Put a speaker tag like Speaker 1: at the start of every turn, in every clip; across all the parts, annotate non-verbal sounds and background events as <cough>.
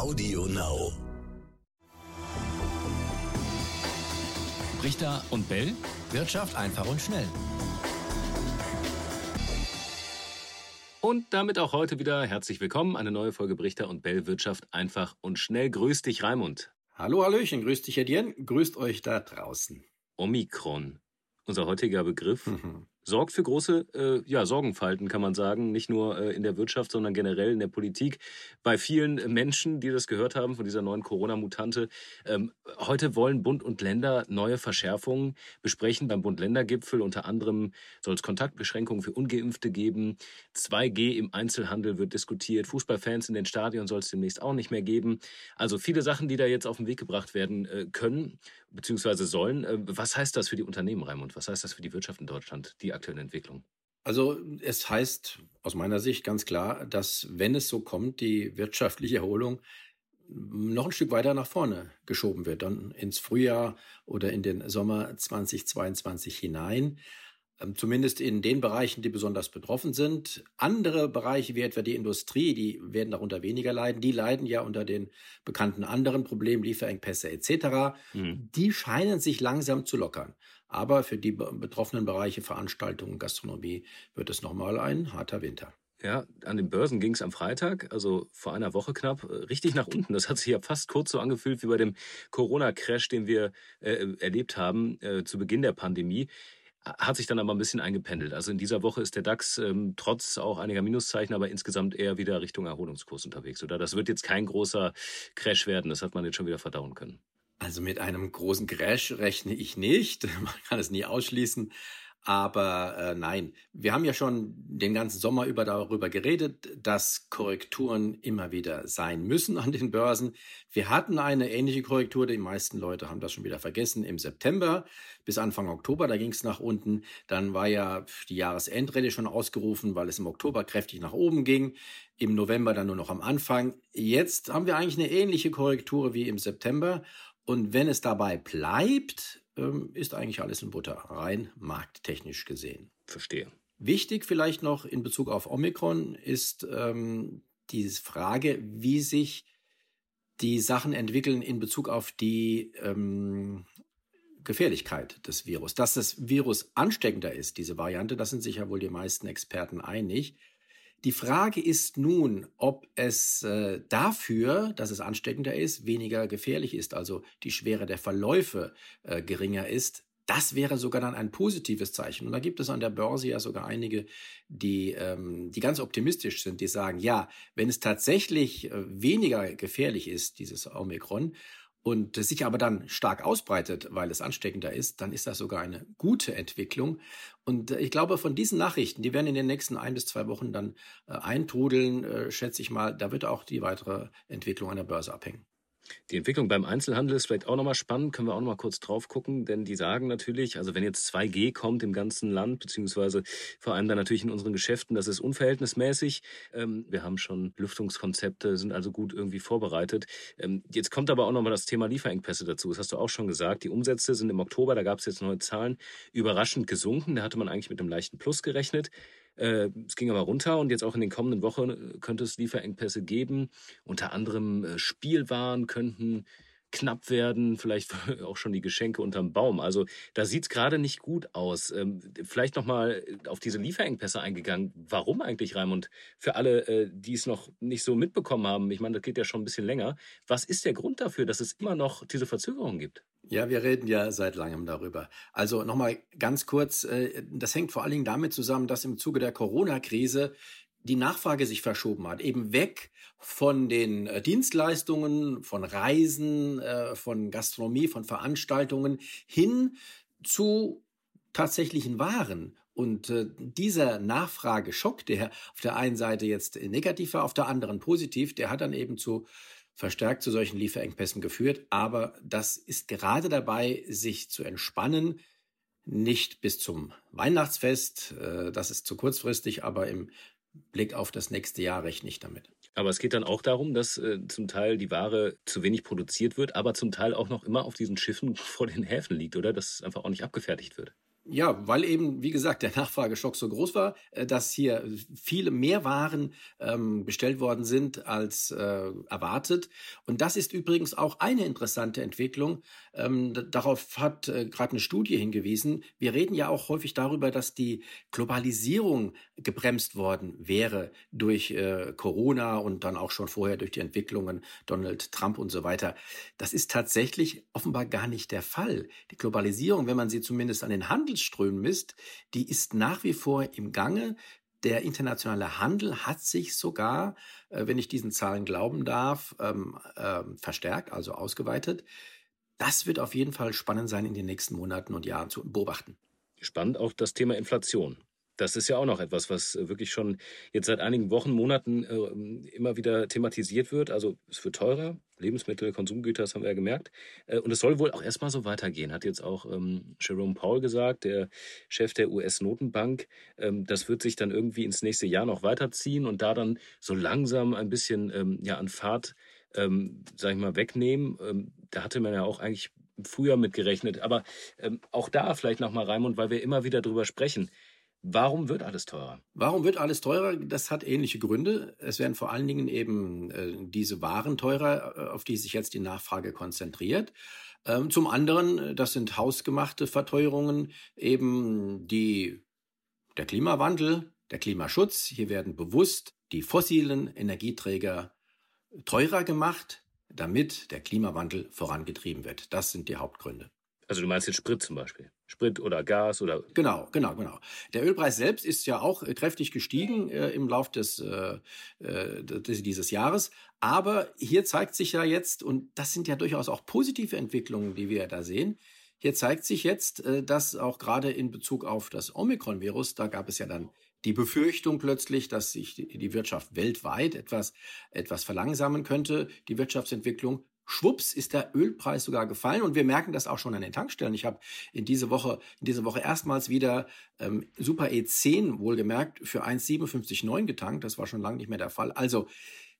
Speaker 1: Audio Now.
Speaker 2: Richter und Bell.
Speaker 3: Wirtschaft einfach und schnell.
Speaker 2: Und damit auch heute wieder herzlich willkommen. Eine neue Folge Brichter und Bell Wirtschaft einfach und schnell. Grüß dich, Raimund.
Speaker 3: Hallo, Hallöchen, grüß dich, Etienne. Grüßt euch da draußen.
Speaker 2: Omikron, unser heutiger Begriff. Mhm sorgt für große äh, ja, Sorgenfalten, kann man sagen. Nicht nur äh, in der Wirtschaft, sondern generell in der Politik. Bei vielen Menschen, die das gehört haben von dieser neuen Corona-Mutante. Ähm, heute wollen Bund und Länder neue Verschärfungen besprechen beim Bund-Länder-Gipfel. Unter anderem soll es Kontaktbeschränkungen für Ungeimpfte geben. 2G im Einzelhandel wird diskutiert. Fußballfans in den Stadien soll es demnächst auch nicht mehr geben. Also viele Sachen, die da jetzt auf den Weg gebracht werden äh, können bzw. sollen. Äh, was heißt das für die Unternehmen, Raimund? Was heißt das für die Wirtschaft in Deutschland, die aktuellen Entwicklungen?
Speaker 3: Also es heißt aus meiner Sicht ganz klar, dass wenn es so kommt, die wirtschaftliche Erholung noch ein Stück weiter nach vorne geschoben wird, dann ins Frühjahr oder in den Sommer 2022 hinein. Ähm, zumindest in den Bereichen, die besonders betroffen sind. Andere Bereiche wie etwa die Industrie, die werden darunter weniger leiden. Die leiden ja unter den bekannten anderen Problemen, Lieferengpässe etc. Mhm. Die scheinen sich langsam zu lockern. Aber für die betroffenen Bereiche Veranstaltungen, Gastronomie wird es nochmal ein harter Winter.
Speaker 2: Ja, an den Börsen ging es am Freitag, also vor einer Woche knapp, äh, richtig nach unten. Das hat sich ja fast kurz so angefühlt wie bei dem Corona-Crash, den wir äh, erlebt haben äh, zu Beginn der Pandemie hat sich dann aber ein bisschen eingependelt. Also in dieser Woche ist der DAX ähm, trotz auch einiger Minuszeichen, aber insgesamt eher wieder Richtung Erholungskurs unterwegs. Oder das wird jetzt kein großer Crash werden. Das hat man jetzt schon wieder verdauen können.
Speaker 3: Also mit einem großen Crash rechne ich nicht. <laughs> Man kann es nie ausschließen. Aber äh, nein, wir haben ja schon den ganzen Sommer über darüber geredet, dass Korrekturen immer wieder sein müssen an den Börsen. Wir hatten eine ähnliche Korrektur, die meisten Leute haben das schon wieder vergessen, im September bis Anfang Oktober, da ging es nach unten. Dann war ja die Jahresendrede schon ausgerufen, weil es im Oktober kräftig nach oben ging, im November dann nur noch am Anfang. Jetzt haben wir eigentlich eine ähnliche Korrektur wie im September. Und wenn es dabei bleibt, ähm, ist eigentlich alles in Butter, rein markttechnisch gesehen.
Speaker 2: Verstehe.
Speaker 3: Wichtig vielleicht noch in Bezug auf Omikron ist ähm, die Frage, wie sich die Sachen entwickeln in Bezug auf die ähm, Gefährlichkeit des Virus. Dass das Virus ansteckender ist, diese Variante, das sind sich ja wohl die meisten Experten einig. Die Frage ist nun, ob es äh, dafür, dass es ansteckender ist, weniger gefährlich ist, also die Schwere der Verläufe äh, geringer ist. Das wäre sogar dann ein positives Zeichen. Und da gibt es an der Börse ja sogar einige, die, ähm, die ganz optimistisch sind, die sagen, ja, wenn es tatsächlich äh, weniger gefährlich ist, dieses Omikron, und sich aber dann stark ausbreitet, weil es ansteckender ist, dann ist das sogar eine gute Entwicklung. Und äh, ich glaube, von diesen Nachrichten, die werden in den nächsten ein bis zwei Wochen dann äh, eintrudeln, äh, schätze ich mal, da wird auch die weitere Entwicklung an der Börse abhängen.
Speaker 2: Die Entwicklung beim Einzelhandel ist vielleicht auch nochmal spannend, können wir auch nochmal kurz drauf gucken, denn die sagen natürlich, also wenn jetzt 2G kommt im ganzen Land, beziehungsweise vor allem dann natürlich in unseren Geschäften, das ist unverhältnismäßig. Ähm, wir haben schon Lüftungskonzepte, sind also gut irgendwie vorbereitet. Ähm, jetzt kommt aber auch nochmal das Thema Lieferengpässe dazu. Das hast du auch schon gesagt. Die Umsätze sind im Oktober, da gab es jetzt neue Zahlen, überraschend gesunken. Da hatte man eigentlich mit einem leichten Plus gerechnet. Äh, es ging aber runter und jetzt auch in den kommenden Wochen äh, könnte es Lieferengpässe geben. Unter anderem äh, Spielwaren könnten knapp werden, vielleicht <laughs> auch schon die Geschenke unterm Baum. Also da sieht es gerade nicht gut aus. Ähm, vielleicht nochmal auf diese Lieferengpässe eingegangen. Warum eigentlich, Raimund? Für alle, die es noch nicht so mitbekommen haben, ich meine, das geht ja schon ein bisschen länger. Was ist der Grund dafür, dass es immer noch diese Verzögerung gibt?
Speaker 3: Ja, wir reden ja seit langem darüber. Also nochmal ganz kurz, äh, das hängt vor allen Dingen damit zusammen, dass im Zuge der Corona-Krise die Nachfrage sich verschoben hat, eben weg von den äh, Dienstleistungen, von Reisen, äh, von Gastronomie, von Veranstaltungen hin zu tatsächlichen Waren. Und dieser Nachfrageschock, der auf der einen Seite jetzt negativ war, auf der anderen positiv, der hat dann eben zu verstärkt zu solchen Lieferengpässen geführt. Aber das ist gerade dabei, sich zu entspannen. Nicht bis zum Weihnachtsfest, äh, das ist zu kurzfristig, aber im Blick auf das nächste Jahr rechne ich damit.
Speaker 2: Aber es geht dann auch darum, dass äh, zum Teil die Ware zu wenig produziert wird, aber zum Teil auch noch immer auf diesen Schiffen <laughs> vor den Häfen liegt, oder? Dass es einfach auch nicht abgefertigt wird.
Speaker 3: Ja, weil eben, wie gesagt, der Nachfrageschock so groß war, äh, dass hier viele mehr Waren ähm, bestellt worden sind als äh, erwartet. Und das ist übrigens auch eine interessante Entwicklung. Ähm, darauf hat äh, gerade eine Studie hingewiesen. Wir reden ja auch häufig darüber, dass die Globalisierung gebremst worden wäre durch äh, Corona und dann auch schon vorher durch die Entwicklungen Donald Trump und so weiter. Das ist tatsächlich offenbar gar nicht der Fall. Die Globalisierung, wenn man sie zumindest an den Handel Handelsströmen misst, die ist nach wie vor im Gange. Der internationale Handel hat sich sogar, äh, wenn ich diesen Zahlen glauben darf, ähm, äh, verstärkt, also ausgeweitet. Das wird auf jeden Fall spannend sein, in den nächsten Monaten und Jahren zu beobachten.
Speaker 2: Spannend auch das Thema Inflation. Das ist ja auch noch etwas, was äh, wirklich schon jetzt seit einigen Wochen, Monaten äh, immer wieder thematisiert wird. Also es wird teurer, Lebensmittel, Konsumgüter, das haben wir ja gemerkt. Äh, und es soll wohl auch erstmal so weitergehen, hat jetzt auch ähm, Jerome Powell gesagt, der Chef der US-Notenbank. Ähm, das wird sich dann irgendwie ins nächste Jahr noch weiterziehen und da dann so langsam ein bisschen ähm, ja, an Fahrt, ähm, sag ich mal, wegnehmen. Ähm, da hatte man ja auch eigentlich früher mitgerechnet. Aber ähm, auch da vielleicht nochmal, Raimund, weil wir immer wieder drüber sprechen. Warum wird alles teurer?
Speaker 3: Warum wird alles teurer? Das hat ähnliche Gründe. Es werden vor allen Dingen eben äh, diese Waren teurer, äh, auf die sich jetzt die Nachfrage konzentriert. Ähm, zum anderen, äh, das sind hausgemachte Verteuerungen, eben die, der Klimawandel, der Klimaschutz. Hier werden bewusst die fossilen Energieträger teurer gemacht, damit der Klimawandel vorangetrieben wird. Das sind die Hauptgründe.
Speaker 2: Also du meinst jetzt Sprit zum Beispiel? Sprit oder Gas oder?
Speaker 3: Genau, genau, genau. Der Ölpreis selbst ist ja auch äh, kräftig gestiegen äh, im Lauf des, äh, äh dieses Jahres. Aber hier zeigt sich ja jetzt, und das sind ja durchaus auch positive Entwicklungen, die wir da sehen, hier zeigt sich jetzt, äh, dass auch gerade in Bezug auf das Omikron-Virus, da gab es ja dann die Befürchtung plötzlich, dass sich die Wirtschaft weltweit etwas, etwas verlangsamen könnte, die Wirtschaftsentwicklung. Schwupps ist der Ölpreis sogar gefallen und wir merken das auch schon an den Tankstellen. Ich habe in diese Woche, in dieser Woche erstmals wieder ähm, Super E10 wohlgemerkt für 1,57,9 getankt. Das war schon lange nicht mehr der Fall. Also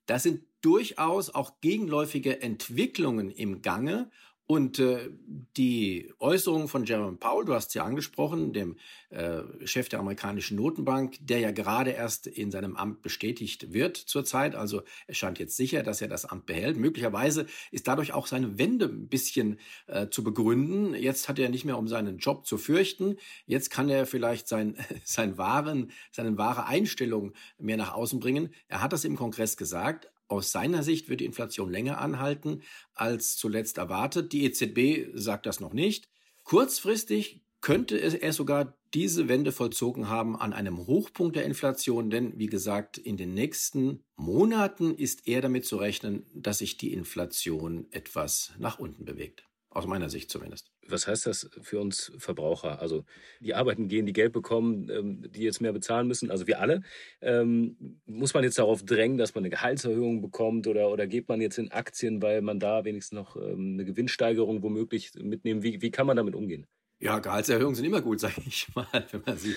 Speaker 3: das sind durchaus auch gegenläufige Entwicklungen im Gange und äh, die Äußerungen von Jerome Powell, du hast es ja angesprochen, dem äh, Chef der amerikanischen Notenbank, der ja gerade erst in seinem Amt bestätigt wird zurzeit. Also es scheint jetzt sicher, dass er das Amt behält. Möglicherweise ist dadurch auch seine Wende ein bisschen äh, zu begründen. Jetzt hat er nicht mehr um seinen Job zu fürchten. Jetzt kann er vielleicht sein, <laughs> sein wahren, seine wahre Einstellung mehr nach außen bringen. Er hat das im Kongress gesagt. Aus seiner Sicht wird die Inflation länger anhalten als zuletzt erwartet. Die EZB sagt das noch nicht. Kurzfristig könnte er sogar diese Wende vollzogen haben an einem Hochpunkt der Inflation, denn wie gesagt, in den nächsten Monaten ist eher damit zu rechnen, dass sich die Inflation etwas nach unten bewegt. Aus meiner Sicht zumindest.
Speaker 2: Was heißt das für uns Verbraucher? Also die arbeiten gehen, die Geld bekommen, ähm, die jetzt mehr bezahlen müssen, also wir alle. Ähm, muss man jetzt darauf drängen, dass man eine Gehaltserhöhung bekommt oder, oder geht man jetzt in Aktien, weil man da wenigstens noch ähm, eine Gewinnsteigerung womöglich mitnehmen? Wie, wie kann man damit umgehen?
Speaker 3: Ja, Gehaltserhöhungen sind immer gut, <laughs> sage ich mal, wenn man sie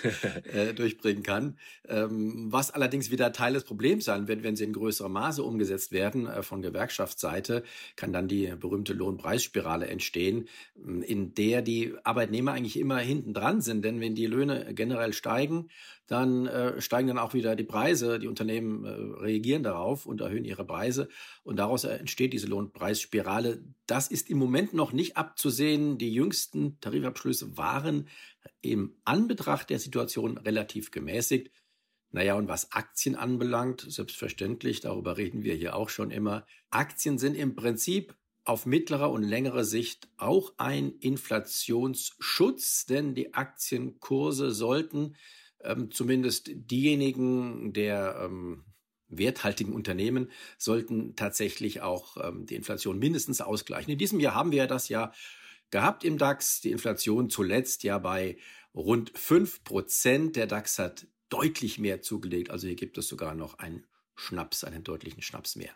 Speaker 3: äh, <laughs> durchbringen kann. Ähm, was allerdings wieder Teil des Problems sein wird, wenn sie in größerem Maße umgesetzt werden äh, von Gewerkschaftsseite, kann dann die berühmte Lohnpreisspirale entstehen, in der die Arbeitnehmer eigentlich immer hinten dran sind. Denn wenn die Löhne generell steigen, dann äh, steigen dann auch wieder die Preise. Die Unternehmen äh, reagieren darauf und erhöhen ihre Preise. Und daraus entsteht diese Lohnpreisspirale. Das ist im Moment noch nicht abzusehen. Die jüngsten Tarifabschlüsse waren im Anbetracht der Situation relativ gemäßigt. Naja, und was Aktien anbelangt, selbstverständlich, darüber reden wir hier auch schon immer. Aktien sind im Prinzip auf mittlere und längere Sicht auch ein Inflationsschutz, denn die Aktienkurse sollten ähm, zumindest diejenigen der ähm, werthaltigen Unternehmen sollten tatsächlich auch ähm, die Inflation mindestens ausgleichen. In diesem Jahr haben wir das ja gehabt im DAX, die Inflation zuletzt ja bei rund fünf Prozent. Der DAX hat deutlich mehr zugelegt, also hier gibt es sogar noch einen Schnaps, einen deutlichen Schnaps mehr.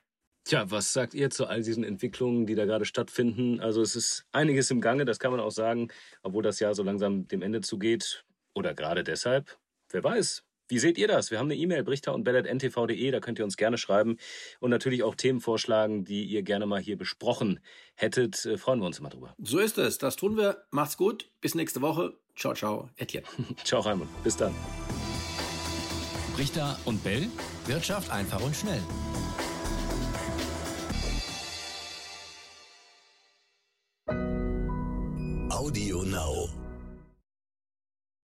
Speaker 2: Tja, was sagt ihr zu all diesen Entwicklungen, die da gerade stattfinden? Also es ist einiges im Gange, das kann man auch sagen, obwohl das Jahr so langsam dem Ende zugeht. Oder gerade deshalb, wer weiß, Wie seht ihr das? Wir haben eine E-Mail, brichter und ntv.de, da könnt ihr uns gerne schreiben und natürlich auch Themen vorschlagen, die ihr gerne mal hier besprochen hättet. Äh, freuen wir uns immer drüber.
Speaker 3: So ist es. Das tun wir. Macht's gut. Bis nächste Woche. Ciao, ciao. Etienne. <laughs>
Speaker 2: ciao, Raimund. Bis dann.
Speaker 1: Brichter und Bell. Wirtschaft einfach und schnell.